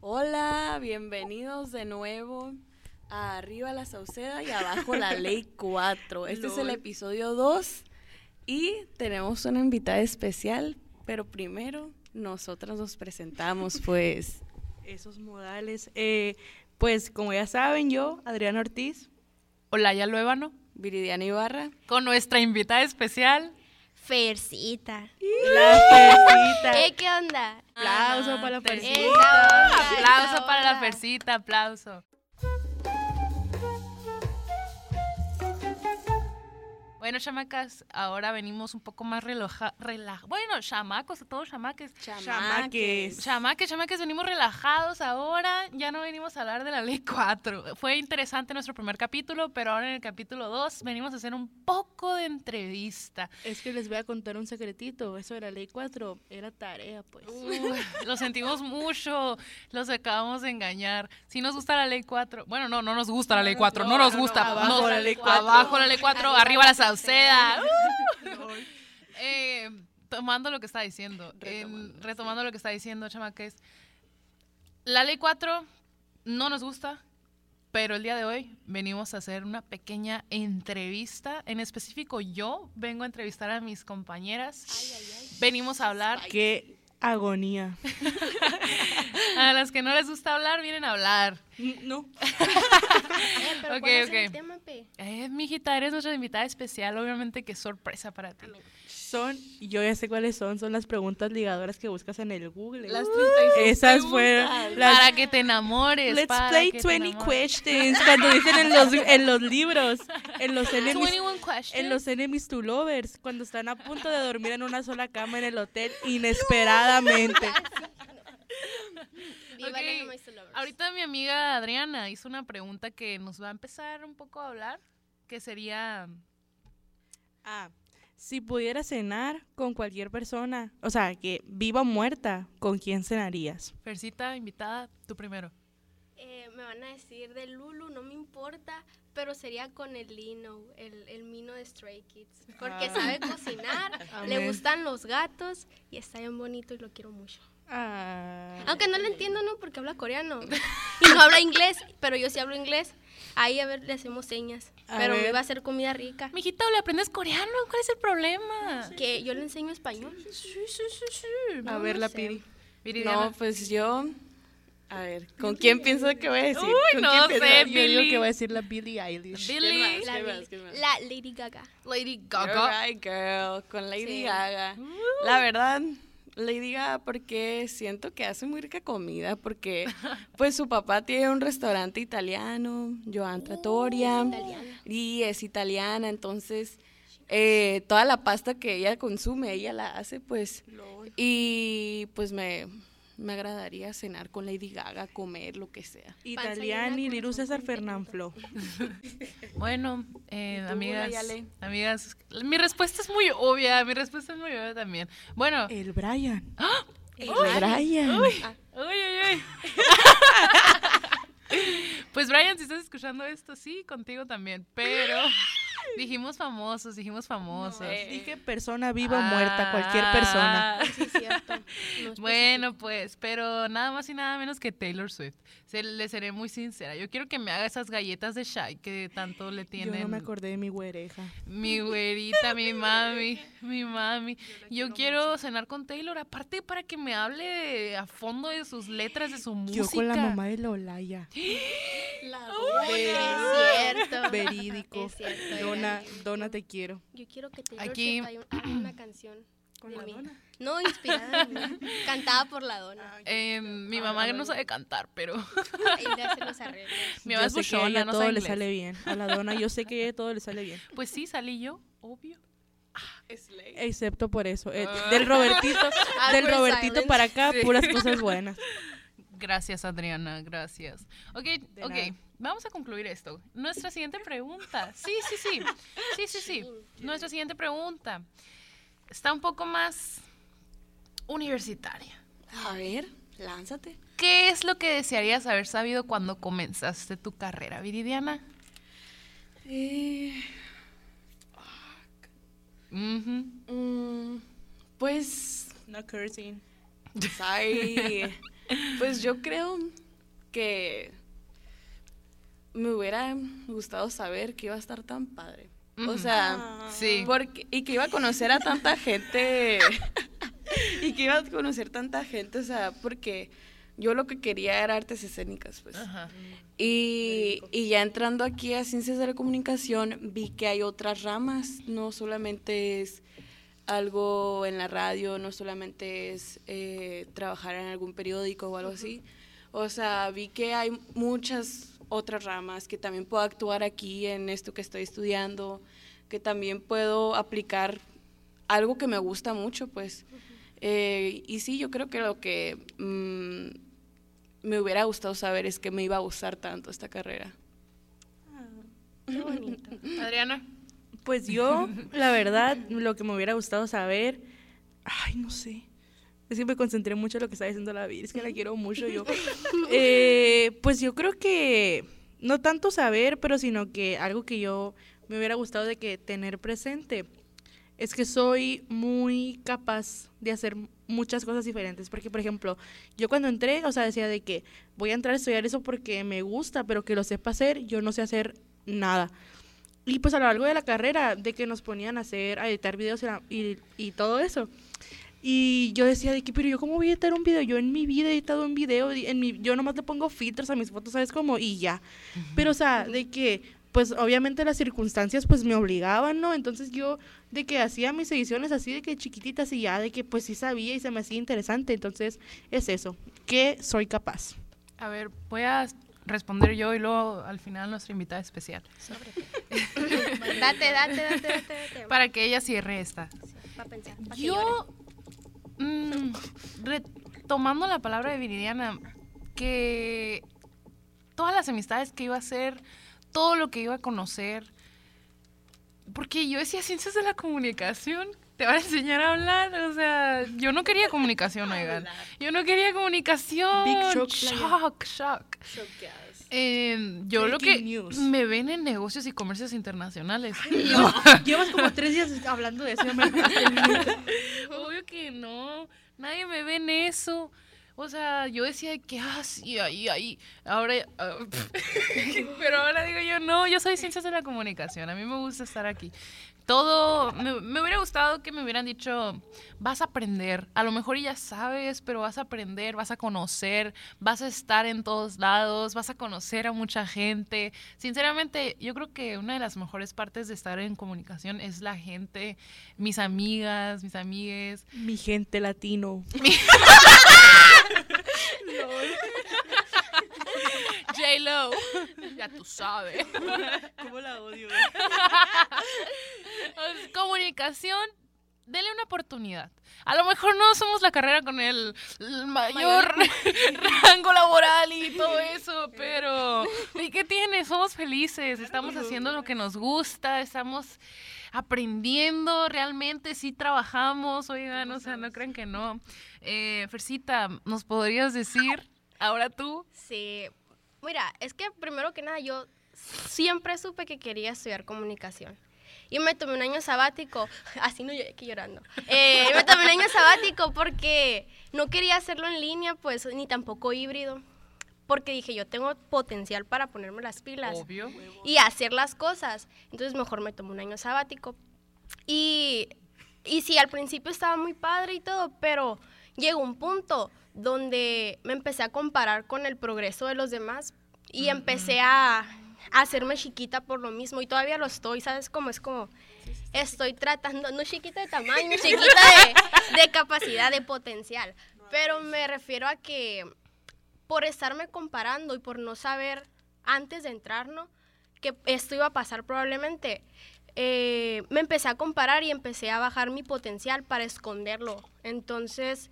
Hola, bienvenidos de nuevo a Arriba la Sauceda y Abajo la Ley 4. Este es el episodio 2 y tenemos una invitada especial, pero primero nosotras nos presentamos, pues. Esos modales. Eh, pues como ya saben, yo, Adriana Ortiz. Olaya Luébano, Viridiana Ibarra. con nuestra invitada especial. Fercita. La Fercita. ¿Eh, qué onda? Aplauso para la Te- Fercita. Aplauso para la. Fercita, aplauso. Bueno, chamacas, ahora venimos un poco más relaja, rela- bueno, chamacos, todos chamaques. Chamaques. Chamaques, chamaques, venimos relajados ahora, ya no venimos a hablar de la ley 4. Fue interesante nuestro primer capítulo, pero ahora en el capítulo 2 venimos a hacer un poco de entrevista. Es que les voy a contar un secretito. Eso de la ley 4 era tarea, pues. Uy, lo sentimos mucho, los acabamos de engañar. Si nos gusta la ley 4, bueno, no, no nos gusta la ley 4, no, no, nos no, gusta. abajo la ley 4. Abajo la ley 4, Arriba arriba la la sauceda. Uh. Eh, tomando lo que está diciendo, en- Retomando, lo que está diciendo, chamaques. La ley 4 no nos gusta, pero el día de hoy venimos a hacer una pequeña entrevista. En específico, yo vengo a entrevistar a mis compañeras. Venimos a hablar Qué agonía. A las que no les gusta hablar, vienen a hablar. No. Eh, pero Ok, ¿cuál es ok. el tema, pe? Eh, mijita, eres nuestra invitada especial. Obviamente que sorpresa para ti. Son, yo ya sé cuáles son, son las preguntas ligadoras que buscas en el Google. Las 36 Esas fueron las Para que te enamores. Let's para play que te 20 enamores. questions cuando dicen en los, en los libros, en los enemies, 21 questions. en los enemies to lovers, cuando están a punto de dormir en una sola cama en el hotel inesperadamente. Ahorita mi amiga Adriana hizo una pregunta que nos va a empezar un poco a hablar, que sería... Ah, si pudieras cenar con cualquier persona, o sea, que viva o muerta, ¿con quién cenarías? Fercita, invitada, tú primero. Eh, me van a decir de Lulu, no me importa, pero sería con el Lino, el, el Mino de Stray Kids. Porque Ah. sabe cocinar, le gustan los gatos y está bien bonito y lo quiero mucho. Ah, Aunque no le entiendo, ¿no? Porque habla coreano. Y no habla inglés, pero yo sí hablo inglés. Ahí a ver, le hacemos señas. A pero me ver. iba a hacer comida rica. Mijita, ¿le aprendes coreano? ¿Cuál es el problema? Que yo le enseño español. Sí, sí, sí, sí. a no, ver no la piri. No, pues yo. A ver, ¿con quién pienso que voy a decir? Uy, ¿Con no quién sé, pienso? Yo digo que va a decir la Billie Eilish. Billy. La, ¿Qué más? Lady- ¿Qué más? la Lady Gaga. Lady All Gaga. right, girl, con Lady Sí. Gaga. La verdad, Lady Gaga porque siento que hace muy rica comida, porque pues su papá tiene un restaurante italiano, Joan Trattoria, italiana. y es italiana, entonces eh, toda la pasta que ella consume, ella la hace, pues, y pues me, me agradaría cenar con Lady Gaga, comer lo que sea. Italiani, Liru César. Fernanfloo. Bueno, eh, tú, amigas, amigas, mi respuesta es muy obvia, mi respuesta es muy obvia también. Bueno, El Brian. El Brian. uy, uy, uy. Pues Brian, si estás escuchando esto, sí, contigo también, pero dijimos famosos, dijimos famosos. eh. Dije persona viva o muerta, cualquier persona. Ah. Sí, cierto. No Bueno, pues, pero nada más y nada menos que Taylor Swift. Se, le seré muy sincera. Yo quiero que me haga esas galletas de Shy que tanto le Yo tienen. no me acordé de mi güereja. Mi güerita, mi mami, mi mami. Yo quiero cenar con Taylor, aparte para que me hable a fondo de sus letras, de su música. Yo con la mamá de Lolaya. Verídico. Es cierto. Dona, Dona, te quiero. Yo quiero que Taylor Aquí- Swift haga un- haga una canción ¿Con de la mí. dona? No, inspirada. Cantada por la dona. Eh, mi mamá no sabe cantar, pero Y le hace los arreglos. mi mamá es buchona, no todo sabe le sale bien. A la Dona yo sé que todo le sale bien. Pues sí, salí yo, obvio. Excepto por eso. Eh, Ah. del Robertito, del Robertito silence. para acá, Sí. puras cosas buenas. Gracias, Adriana, gracias. Ok, De ok, nada. Vamos a concluir esto. Nuestra siguiente pregunta. Sí, sí, sí. Sí, sí, sí. Nuestra siguiente pregunta está un poco más universitaria. A ver, lánzate. ¿Qué es lo que desearías haber sabido cuando comenzaste tu carrera, Viridiana? Eh, mm, pues, No cursing. sorry. Pues yo creo que me hubiera gustado saber que iba a estar tan padre. O sea, Sí. porque, y que iba a conocer a tanta gente. y que iba a conocer tanta gente, o sea, porque yo lo que quería era artes escénicas, pues. Ajá. Y, y ya entrando aquí a Ciencias de la Comunicación, vi que hay otras ramas, no solamente es algo en la radio, no solamente es eh, trabajar en algún periódico o algo así. O sea, vi que hay muchas otras ramas, que también puedo actuar aquí en esto que estoy estudiando, que también puedo aplicar algo que me gusta mucho, pues. Eh, y sí, yo creo que lo que mm, me hubiera gustado saber es que me iba a gustar tanto esta carrera. Qué bonito. Adriana. Pues yo, la verdad, lo que me hubiera gustado saber, ay, no sé. Es que me concentré mucho en lo que estaba diciendo la vida, es que la quiero mucho yo. Eh, pues yo creo que no tanto saber, pero sino que algo que yo me hubiera gustado de que tener presente es que soy muy capaz de hacer muchas cosas diferentes. Porque, por ejemplo, yo cuando entré, o sea, decía de que voy a entrar a estudiar eso porque me gusta, pero que lo sepa hacer, yo no sé hacer nada. Y pues a lo largo de la carrera, de que nos ponían a hacer, a editar videos y, y, y todo eso. Y yo decía de que, pero yo cómo voy a editar un video, yo en mi vida he editado un video, en mi, yo nomás le pongo filtros a mis fotos, ¿sabes cómo? Y ya. Pero o sea, de que, pues obviamente las circunstancias pues me obligaban, ¿no? Entonces yo de que hacía mis ediciones así de que chiquititas y ya, de que pues sí sabía y se me hacía interesante. Entonces es eso, que soy capaz. A ver, voy a responder yo y luego al final nuestra invitada especial. Date, date, date, date, date. Para que ella cierre esta. Yo, mm, retomando la palabra de Viridiana, que todas las amistades que iba a hacer, todo lo que iba a conocer, porque yo decía ciencias de la comunicación, te van a enseñar a hablar, o sea, yo no quería comunicación, oigan, yo no quería comunicación, Big shock, shock, shock. Eh, yo lo que news. me ven en negocios y comercios internacionales. Llevas como tres días hablando de eso. me- Obvio que no. Nadie me ve en eso. O sea, yo decía que, ah, sí, ahí, ahí. Ahora, ah, pero ahora digo yo, no, yo soy ciencias de la comunicación. A mí me gusta estar aquí. Todo, me, me hubiera gustado que me hubieran dicho, vas a aprender. A lo mejor ya sabes, pero vas a aprender, vas a conocer, vas a estar en todos lados, vas a conocer a mucha gente. Sinceramente, yo creo que una de las mejores partes de estar en comunicación es la gente, mis amigas, mis amigues. Mi gente latino. J-Lo, ya tú sabes. ¿Cómo la odio? Comunicación, denle una oportunidad. A lo mejor no somos la carrera con el, el mayor rango laboral y todo eso, pero ¿y qué tiene? Somos felices, estamos haciendo lo que nos gusta, estamos aprendiendo realmente, sí trabajamos, oigan, o sea, no crean que no. Eh, Fercita, ¿nos podrías decir, ahora tú? Sí. Mira, es que primero que nada yo siempre supe que quería estudiar comunicación. Y me tomé un año sabático, así no que llorando. Eh, me tomé un año sabático porque no quería hacerlo en línea, pues, ni tampoco híbrido. Porque dije, yo tengo potencial para ponerme las pilas Obvio. y hacer las cosas. Entonces mejor me tomé un año sabático. Y, y sí, al principio estaba muy padre y todo, pero llegó un punto donde me empecé a comparar con el progreso de los demás y empecé a hacerme chiquita por lo mismo y todavía lo estoy, ¿sabes? Como es como estoy tratando, no chiquita de tamaño, chiquita de, de capacidad, de potencial, pero me refiero a que por estarme comparando y por no saber antes de entrar, ¿no? Que esto iba a pasar probablemente. eh, me empecé a comparar y empecé a bajar mi potencial para esconderlo. Entonces,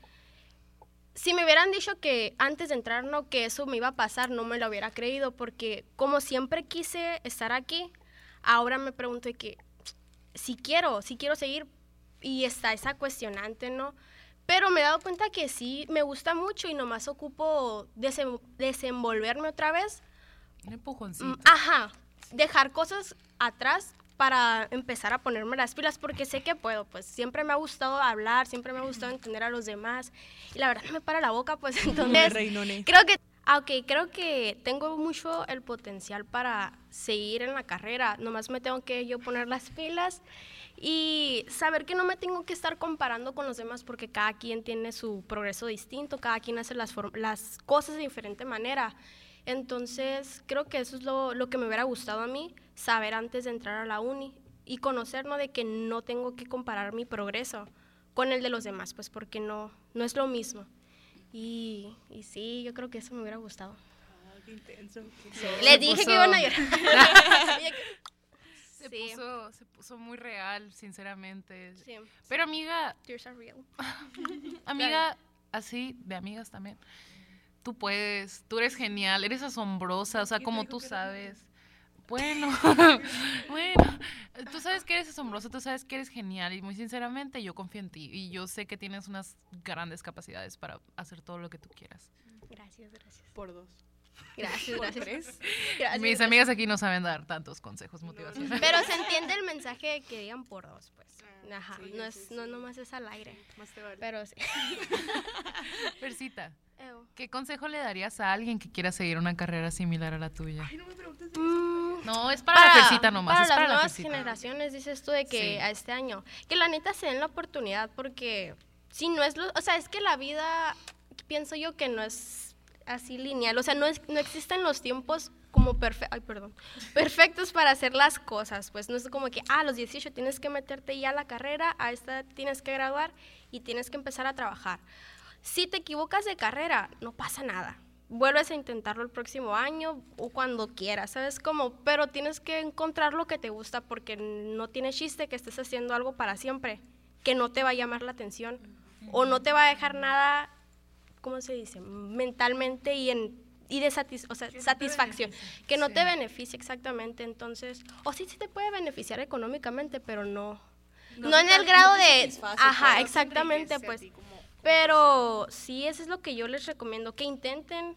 si me hubieran dicho que antes de entrar, no, que eso me iba a pasar, no me lo hubiera creído, porque como siempre quise estar aquí, ahora me pregunto que si quiero, si quiero seguir, y está esa cuestionante, ¿no? Pero me he dado cuenta que sí, me gusta mucho y nomás ocupo desem- desenvolverme otra vez. Un empujoncito. Mm, Ajá, dejar cosas atrás para empezar a ponerme las pilas porque sé que puedo, pues siempre me ha gustado hablar, siempre me ha gustado entender a los demás y la verdad me para la boca, pues entonces creo que, ah, ok, creo que tengo mucho el potencial para seguir en la carrera, nomás me tengo que yo poner las pilas y saber que no me tengo que estar comparando con los demás porque cada quien tiene su progreso distinto, cada quien hace las, las cosas de diferente manera. Entonces, creo que eso es lo, lo que me hubiera gustado a mí, saber antes de entrar a la uni y conocer, ¿no? De que no tengo que comparar mi progreso con el de los demás, pues porque no, no es lo mismo. Y, y sí, yo creo que eso me hubiera gustado. Ah, qué intenso. Les dije que iban a llorar. Se, Sí. puso, se puso muy real, sinceramente. sí, Pero amiga, tears are real. amiga, así, de amigas también. Tú puedes, tú eres genial, eres asombrosa, o sea, ¿Quién te como tú sabes. Bueno, bueno, tú sabes que eres asombrosa, tú sabes que eres genial y muy sinceramente yo confío en ti y yo sé que tienes unas grandes capacidades para hacer todo lo que tú quieras. Gracias, gracias. Por dos. Gracias, gracias. Gracias, Mis gracias. amigas aquí no saben dar tantos consejos motivacionales. Pero se entiende el mensaje de que digan por dos, pues. Ajá, sí, no, es, sí, no nomás es al aire. Más te vale. Pero sí. Persita, Ew. ¿qué consejo le darías a alguien que quiera seguir una carrera similar a la tuya? Ay, no me preguntes de Mm, No, es para, la nomás, para es las para nuevas generaciones, dices tú, de que Sí. a este año. Que la neta se den la oportunidad porque si no es lo... O sea, es que la vida, pienso yo que no es así lineal. O sea, no, es, no existen los tiempos como perfectos, ay, perdón, perfectos para hacer las cosas. Pues no es como que, ah, a los 18 tienes que meterte ya a la carrera, a esta tienes que graduar y tienes que empezar a trabajar. Si te equivocas de carrera, no pasa nada. Vuelves a intentarlo el próximo año o cuando quieras, ¿sabes cómo? Pero tienes que encontrar lo que te gusta porque no tiene chiste que estés haciendo algo para siempre, que no te va a llamar la atención o no te va a dejar nada, ¿cómo se dice? Mentalmente y en y de satis- o sea, satisfacción, que no te beneficie exactamente, entonces, o sí, sí te puede beneficiar económicamente, pero no, no, en el grado de, ajá, exactamente, pues, pero sí, eso es lo que yo les recomiendo, que intenten,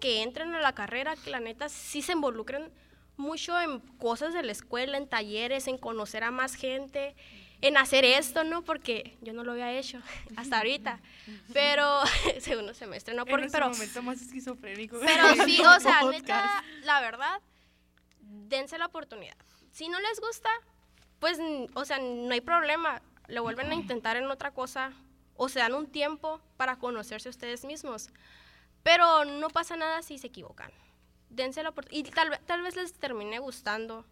que entren a la carrera, que la neta sí se involucren mucho en cosas de la escuela, en talleres, en conocer a más gente, en hacer esto, ¿no? Porque yo no lo había hecho hasta ahorita, pero segundo semestre, ¿no? En Porque, nuestro pero, momento más esquizofrénico. pero sí, o sea, neta, la verdad, dense la oportunidad. Si no les gusta, pues, o sea, no hay problema. Lo vuelven a intentar en otra cosa o se dan un tiempo para conocerse ustedes mismos. Pero no pasa nada si se equivocan. Dense la oportunidad. Y tal, ve- tal vez les termine gustando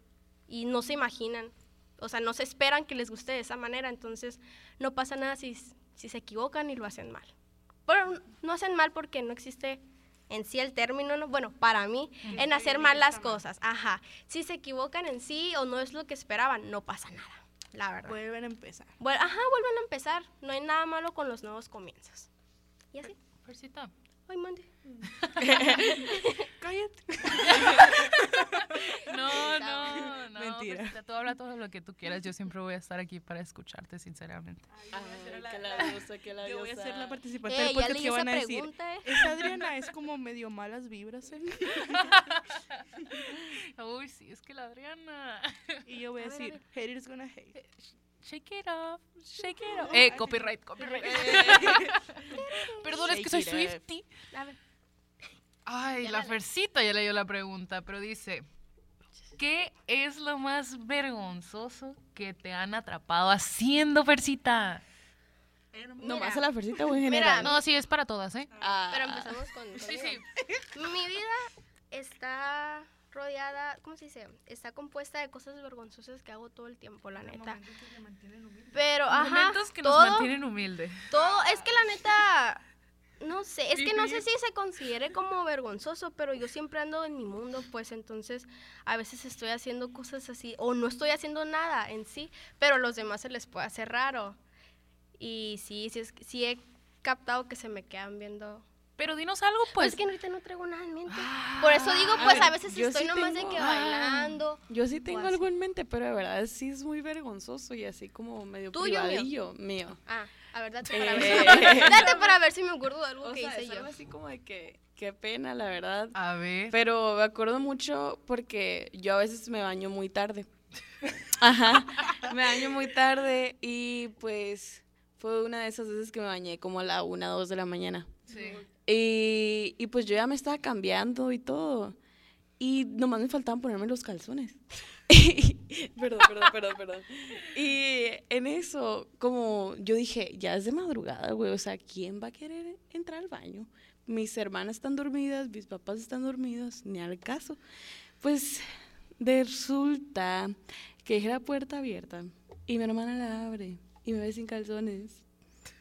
y no se imaginan. O sea, no se esperan que les guste de esa manera. Entonces, no pasa nada si, se equivocan y lo hacen mal. Pero no hacen mal porque no existe en sí el término, ¿no? bueno, para mí, en hacer mal las cosas. Ajá. Si se equivocan en sí o no es lo que esperaban, no pasa nada, la verdad. Vuelven a empezar. Bueno, ajá, vuelven a empezar. No hay nada malo con los nuevos comienzos. Y así. Persita, Ay, mande. Cállate. No, no, no. Mentira. Persita, tú habla todo lo que tú quieras. Yo siempre voy a estar aquí para escucharte, sinceramente. que labiosa, que Yo voy a ser la participante Eh, del podcast que esa van a decir. pregunta, eh. Esa Adriana es como medio malas vibras, ¿eh? Uy, sí, es que la Adriana. Y yo voy a, A ver, a decir, ver. haters gonna hate. Shake it off, shake it off. Eh, copyright, copyright. Perdón, es que soy. Swifty. Ay, la. Fercita ya leyó la pregunta, pero dice, ¿qué es lo más vergonzoso que te han atrapado haciendo, Fercita? Nomás a la fercita o en Mira, general. No, sí, es para todas, ¿eh? Ah, Pero empezamos con. Sí, sí. Mi vida está rodeada, ¿cómo se dice? Está compuesta de cosas vergonzosas que hago todo el tiempo, la neta. Pero, ajá, Momentos que nos mantienen humildes. todo, es que la neta, no sé, es que no sé si se considere como vergonzoso, pero yo siempre ando en mi mundo, pues entonces a veces estoy haciendo cosas así, o no estoy haciendo nada en sí, pero a los demás se les puede hacer raro. Y sí, sí, es, sí he captado que se me quedan viendo. Pero dinos algo, Pues pues. es que ahorita no traigo nada en mente. Por eso digo, A pues ver, a veces estoy sí nomás tengo- de que ah, bailando. Yo sí tengo así. algo en mente, pero de verdad sí es muy vergonzoso y así como medio ¿Tuyo, mío? privadillo mío. Ah, a ver, date para, Eh. ver, si me, date para ver si me acuerdo de algo O que sea, hice es yo. algo así como de que qué pena, la verdad. A ver. Pero me acuerdo mucho porque yo a veces me baño muy tarde. Ajá, me baño muy tarde y pues fue una de esas veces que me bañé como a la una, dos de la mañana. Sí. Y, y pues yo ya me estaba cambiando y todo. Y nomás me faltaban ponerme los calzones. perdón, perdón, perdón, perdón. Y en eso, como yo dije, ya es de madrugada, güey. O sea, ¿quién va a querer entrar al baño? Mis hermanas están dormidas, mis papás están dormidos, ni al caso. Pues resulta que dejé la puerta abierta y mi hermana la abre y me ve sin calzones.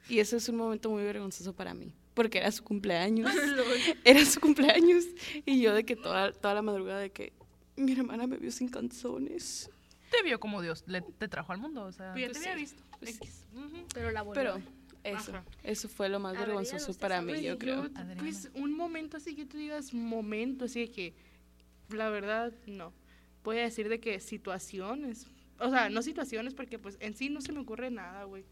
Y eso es un momento muy vergonzoso para mí, porque era su cumpleaños. era su cumpleaños y yo de que toda, toda la madrugada de que mi hermana me vio sin calzones. Te vio como Dios le, te trajo al mundo, o sea. Pues te había sí, visto. pues X. Ujú. Pero la volvió. Pero eso, Ajá. eso fue lo más vergonzoso para ¿ustedes mí, yo Pues, creo. Adriana. Pues un momento así que tú digas, momento así de que, la verdad, no. Voy a decir de que situaciones, o sea, no situaciones porque pues en sí no se me ocurre nada, güey.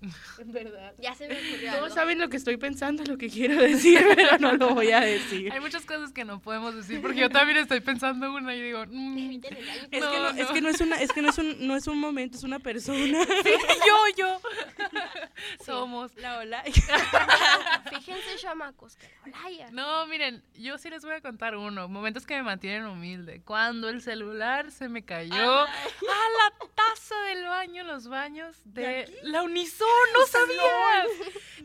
En verdad. Ya se me ocurrió Todos algo. saben lo que estoy pensando, lo que quiero decir, pero no lo voy a decir. Hay muchas cosas que no podemos decir porque yo también estoy pensando una y digo, mm. Es, No, que no, es no. que no es una, es que no es un, no es un momento, es una persona. yo, yo. Somos. La ola. Fíjense, chamacos, que la Olaya. No, miren, yo sí les voy a contar uno. Momentos que me mantienen humilde. Cuando el celular se me cayó a la taza del baño, los baños de, la Unison, no sabías.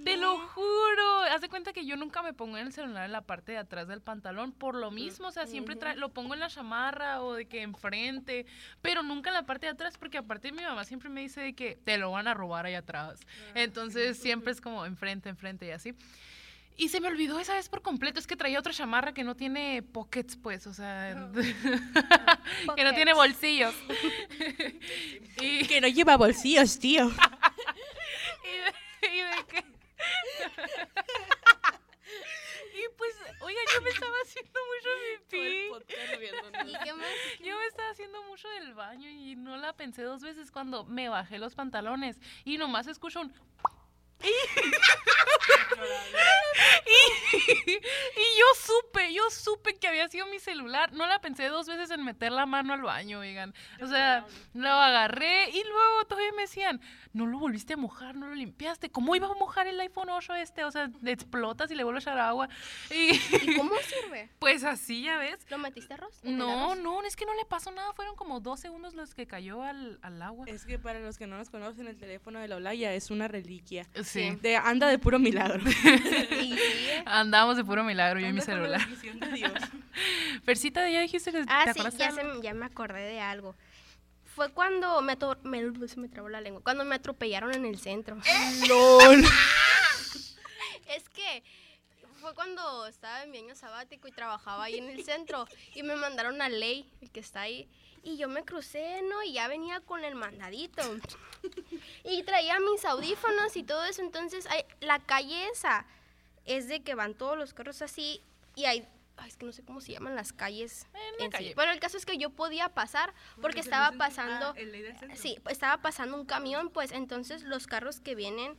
Te lo juro. Haz de cuenta que yo nunca me pongo en el celular en la parte de atrás del pantalón por lo mismo. O sea, siempre tra- lo pongo en la chamarra o de que enfrente, pero nunca en la parte de atrás porque aparte mi mamá siempre me dice de que te lo van a robar ahí atrás. Entonces siempre es como enfrente, enfrente y así. Y se me olvidó esa vez por completo. Es que traía otra chamarra que no tiene pockets, pues, o sea, que no tiene Pockets. bolsillos. y, Que no lleva bolsillos, tío. y de, y de que. y pues, oiga, yo me estaba haciendo mucho pipí. ¿Y qué más? Yo me estaba haciendo mucho del baño y no la pensé dos veces cuando me bajé los pantalones y nomás escucho un... y, y yo supe, yo supe que había sido mi celular. No la pensé dos veces en meter la mano al baño, oigan. O sea, lo agarré y luego todavía me decían, no lo volviste a mojar, no lo limpiaste. ¿Cómo iba a mojar el iPhone 8 este? O sea, explotas y le vuelve a echar agua. Y ¿Y cómo sirve? pues así, ya ves. ¿Lo metiste arroz? ¿En el No, no, es que no le pasó nada. Fueron como dos segundos los que cayó al, al agua. Es que para los que no nos conocen, el teléfono de la Olaya es una reliquia. Sí. De, anda de puro milagro. Sí. Andamos de puro milagro, yo y mi celular. de Dios. Persita, ya dijiste que Ah, te sí, ya, se ya me acordé de algo. Fue cuando me, ator- me, se me trabó la lengua. Cuando me atropellaron en el centro. LOL. Es que fue cuando estaba en mi año sabático y trabajaba ahí en el centro y me mandaron a ley, el que está ahí. Y yo me crucé, ¿no? Y ya venía con el mandadito. Y traía mis audífonos y todo eso. Entonces, hay- la calle esa es de que van todos los carros así y hay... ay, es que no sé cómo se llaman las calles. En la en sí. el caso es que yo podía pasar porque estaba pasando... Sí, estaba pasando un camión, pues entonces los carros que vienen,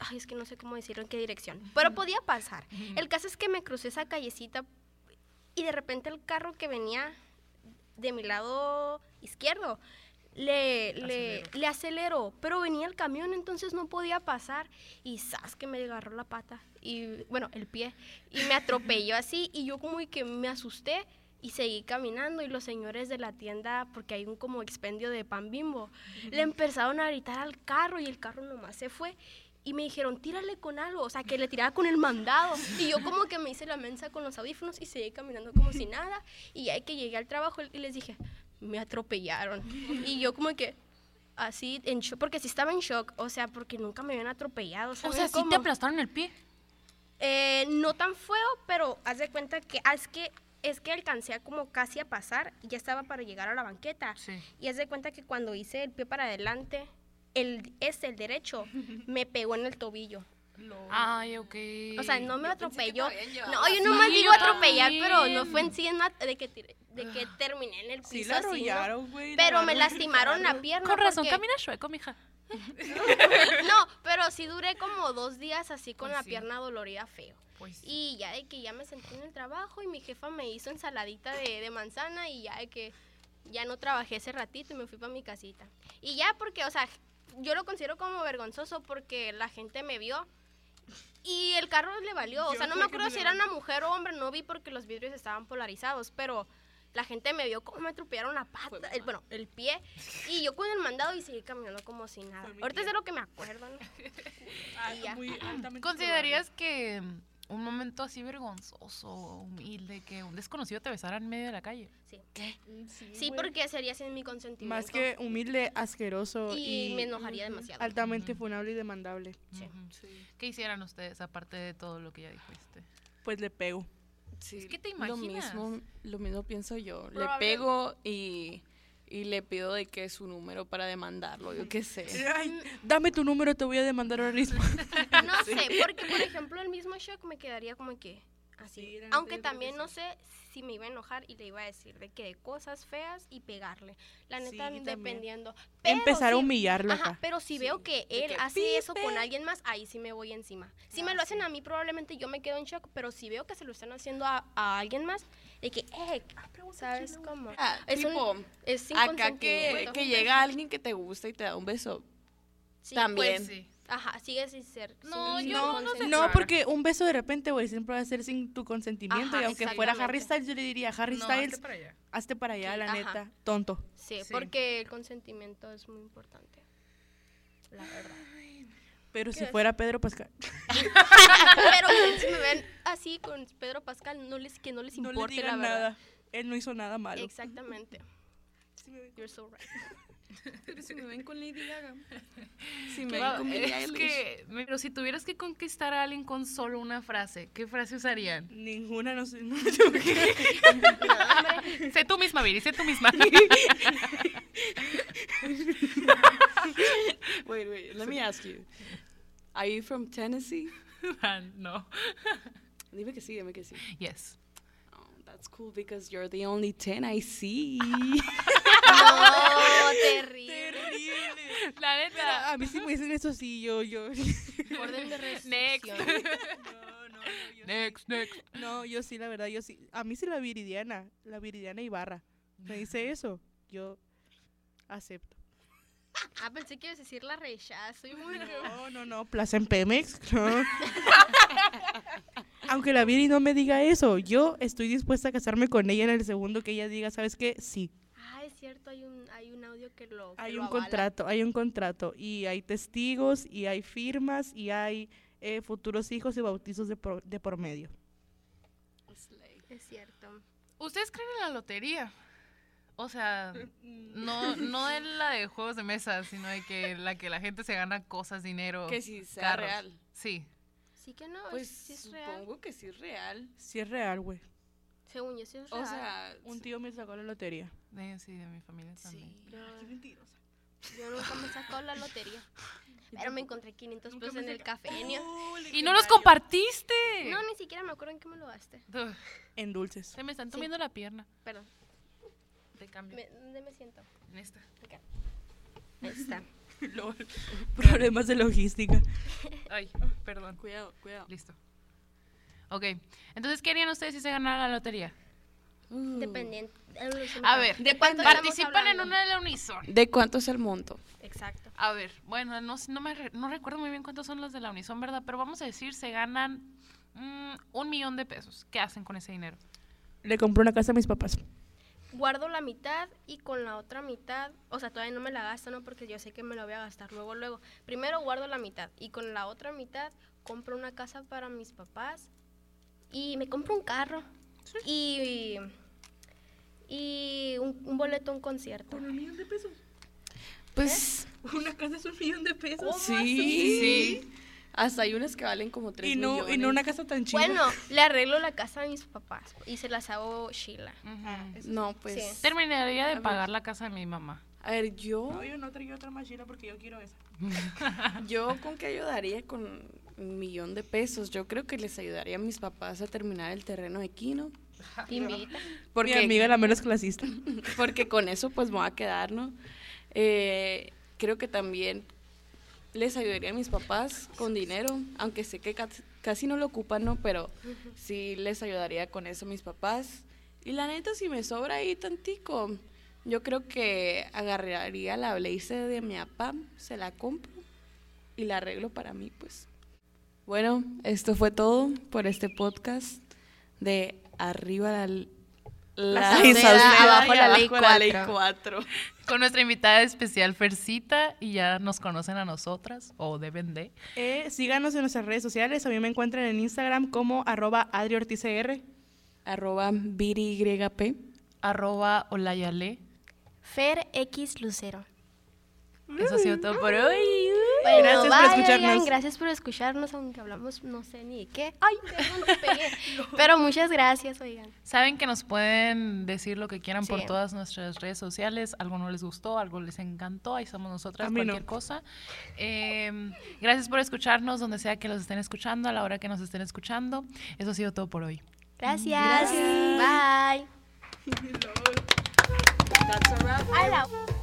ay, es que no sé cómo decirlo en qué dirección, pero podía pasar. El caso es que me crucé esa callecita y de repente el carro que venía de mi lado izquierdo le, le, le aceleró, pero venía el camión, entonces no podía pasar y ¡zas! que me agarró la pata y bueno, el pie y me atropelló así y yo como que me asusté y seguí caminando y los señores de la tienda, porque hay un como expendio de pan bimbo, le empezaron a gritar al carro y el carro nomás se fue. Y me dijeron, tírale con algo, o sea, que le tirara con el mandado. Y yo como que me hice la mensa con los audífonos y seguí caminando como si nada. Y ya que llegué al trabajo y les dije, me atropellaron. Y yo como que, así, en shock, porque sí estaba en shock, o sea, porque nunca me habían atropellado. O ¿saben sea, sí cómo? te aplastaron el pie. Eh, no tan feo, pero haz de cuenta que ah, es que es que alcancé a como casi a pasar y ya estaba para llegar a la banqueta. Sí. Y haz de cuenta que cuando hice el pie para adelante, el este, el derecho, me pegó en el tobillo. Ay, ok. O sea, no me atropelló. habían llevado No, yo nomás Sí, digo yo atropellar, pero no fue en sí en mat- de que, tiré- de que terminé en el piso Sí la así, Pero me lastimaron la pierna. Con razón, porque- camina chueco, mija. No, pero sí duré como dos días así con Pues la sí. pierna dolorida feo. Pues Y ya de que ya me sentí en el trabajo y mi jefa me hizo ensaladita de, de manzana y ya de que ya no trabajé ese ratito y me fui para mi casita. Y ya porque, o sea, yo lo considero como vergonzoso porque la gente me vio y el carro le valió. O sea, no me acuerdo si era una mujer o hombre, no vi porque los vidrios estaban polarizados, pero la gente me vio como me atropellaron la pata, el, bueno, el pie, y yo con el mandado y seguí caminando como si nada. Ahorita es de lo que me acuerdo, ¿no? Ah, muy altamente ¿Considerarías que un momento así vergonzoso, humilde, que un desconocido te besara en medio de la calle? Sí. probable. Sí, güey. porque sería sin mi consentimiento. Más que humilde, asqueroso Y y, me enojaría demasiado. altamente Ujú. funable y demandable. Sí. ¿Qué hicieran ustedes aparte de todo lo que ya dijiste? Pues le pego. Sí, Es que te Lo imaginas. mismo, lo mismo pienso yo. Le pego y, y le pido de que su número para demandarlo, yo qué sé. Ay, dame tu número, te voy a demandar ahora mismo. No sé, porque por ejemplo el mismo shock me quedaría como que así. Sí, Aunque también sí. no sé si me iba a enojar y le iba a decir de que cosas feas y pegarle. La Sí, neta, también. dependiendo. Pero Empezar a si- humillarlo Ajá, acá. pero si veo que él que hace eso con pipe. alguien más, ahí sí me voy encima. Si me Ah, lo hacen sí. a mí, probablemente yo me quedo en shock, pero si veo que se lo están haciendo a, a alguien más, de que, eh, ¿sabes cómo? Ah, Es un- tipo, Es sin acá que, que llega alguien que te gusta y te da un beso. Sí, también. pues, Ajá, sigue sin ser. No, sin yo no sé. No, Claro. porque un beso de repente, güey, siempre va a ser sin tu consentimiento. Ajá, y aunque fuera Harry. Styles, yo le diría, Harry No, Styles, hazte para allá. hazte para allá, Sí, la ajá. neta. Tonto. Sí, Sí. porque el consentimiento es muy importante. La verdad. Pero si fuera Pedro Pascal, Pero si me ven así con Pedro Pascal, no les, que no les no le importe la digan verdad. nada. Él no hizo nada malo. Exactamente. You're so right. Pero si me ven con Lady Gaga. Si me ven con Billie Eilish. que, pero si tuvieras que conquistar a alguien con solo una frase, ¿qué frase usarían? Ninguna, no sé. no- sé tú misma, Viri, sé tú misma. Wait, wait, let me ask you. Are you from Tennessee? no. Dime que sí, dime que sí. Yes. Oh, that's cool because you're the only 10 I see. No, terrible. La neta. A mí sí me dicen eso, sí, yo, yo. Orden de Next. restricción. No, no, yo Next, next. No, yo sí, la verdad, yo sí. A mí sí la Viridiana, la Viridiana Ibarra. Me dice eso, yo acepto. Ah, pensé que ibas a decir la rechazo. y bueno. No, no, no, Plaza en Pemex. no. Aunque la Viri no me diga eso, yo estoy dispuesta a casarme con ella en el segundo que ella diga, ¿sabes qué? Sí. Cierto, hay un, hay un audio que lo. que Hay lo un avala. contrato, hay un contrato y hay testigos y hay firmas y hay eh, futuros hijos y bautizos de por, de por medio. Es cierto. ¿Ustedes creen en la lotería? O sea, no, no de la de juegos de mesa, sino de que la que la gente se gana cosas, dinero. que si sea carros. real. Sí. Sí que no, Pues sí es real. supongo que sí es real. Sí es real, güey. Según yo, sí es real. O sea, Un tío me sacó la lotería. De, sí, de mi familia también. sí. Yo, yo nunca me sacó la lotería. Pero me encontré 500 Nunca pesos en el cafeño. ¡Oh, ¡Y no los compartiste! No, ni siquiera me acuerdo en qué me lo gasté. En dulces. Se me están Sí. comiendo la pierna. Perdón. Te cambio. Me- ¿Dónde me siento? En esta. Ahí está. Lol. Problemas de logística. Ay, perdón. Cuidado, cuidado. Listo. Ok. Entonces, ¿qué harían ustedes si se ganara la lotería? Uh, Dependiente. A ver, ¿de cuánto participan en una de la Unison. ¿De cuánto es el monto? Exacto. A ver, bueno, no, no, me re- no recuerdo muy bien cuántos son los de la Unison, ¿verdad? Pero vamos a decir, se ganan mm, un millón de pesos. ¿Qué hacen con ese dinero? Le compré una casa a mis papás. Guardo la mitad y con la otra mitad, o sea, todavía no me la gasto, ¿no? Porque yo sé que me la voy a gastar luego, luego. Primero guardo la mitad y con la otra mitad compro una casa para mis papás y me compro un carro y, y un, un boleto a un concierto. un millón de pesos? Pues Una casa es un millón de pesos. sí. Sí. Hasta hay unas que valen como 3 Y no, millones. y no una casa tan chida. Bueno, le arreglo la casa a mis papás y se las hago Sheila. No, pues... Sí. Terminaría de pagar la casa de mi mamá. A ver, yo... No, yo no traigo otra más chida porque yo quiero esa. Yo con qué ayudaría con un millón de pesos. Yo creo que les ayudaría a mis papás a terminar el terreno de. Te invita. Porque, Mi amiga la menos clasista. porque con eso pues me voy a quedar, ¿no? Eh, creo que también les ayudaría a mis papás con dinero, aunque sé que casi, casi no lo ocupan, ¿no? Pero sí les ayudaría con eso a mis papás. Y la neta, si me sobra ahí tantico, Yo creo que agarraría la blazer de mi papá, se la compro y la arreglo para mí, pues. Bueno, esto fue todo por este podcast de Arriba la, la, abajo la ley abajo la ley cuatro. 4. Con nuestra invitada especial, Fercita, y ya nos conocen a nosotras, o deben de. Eh, síganos en nuestras redes sociales. A mí me encuentran en Instagram como arroba Adri Ortiz. Arroba ViriYP. Arroba Olayale. Fer X Lucero. Eso ha sido todo por hoy. Bueno, Gracias por bye, escucharnos. oigan, gracias por escucharnos, aunque hablamos no sé ni de qué. Ay, perdón, te pegué. Pero muchas gracias, oigan. Saben que nos pueden decir lo que quieran por Sí. todas nuestras redes sociales. Algo no les gustó, algo les encantó. Ahí somos nosotras, A mí no. cualquier cosa. Eh, gracias por escucharnos, donde sea que los estén escuchando, a la hora que nos estén escuchando. Eso ha sido todo por hoy. Gracias. Bye. That's a wrap. I love-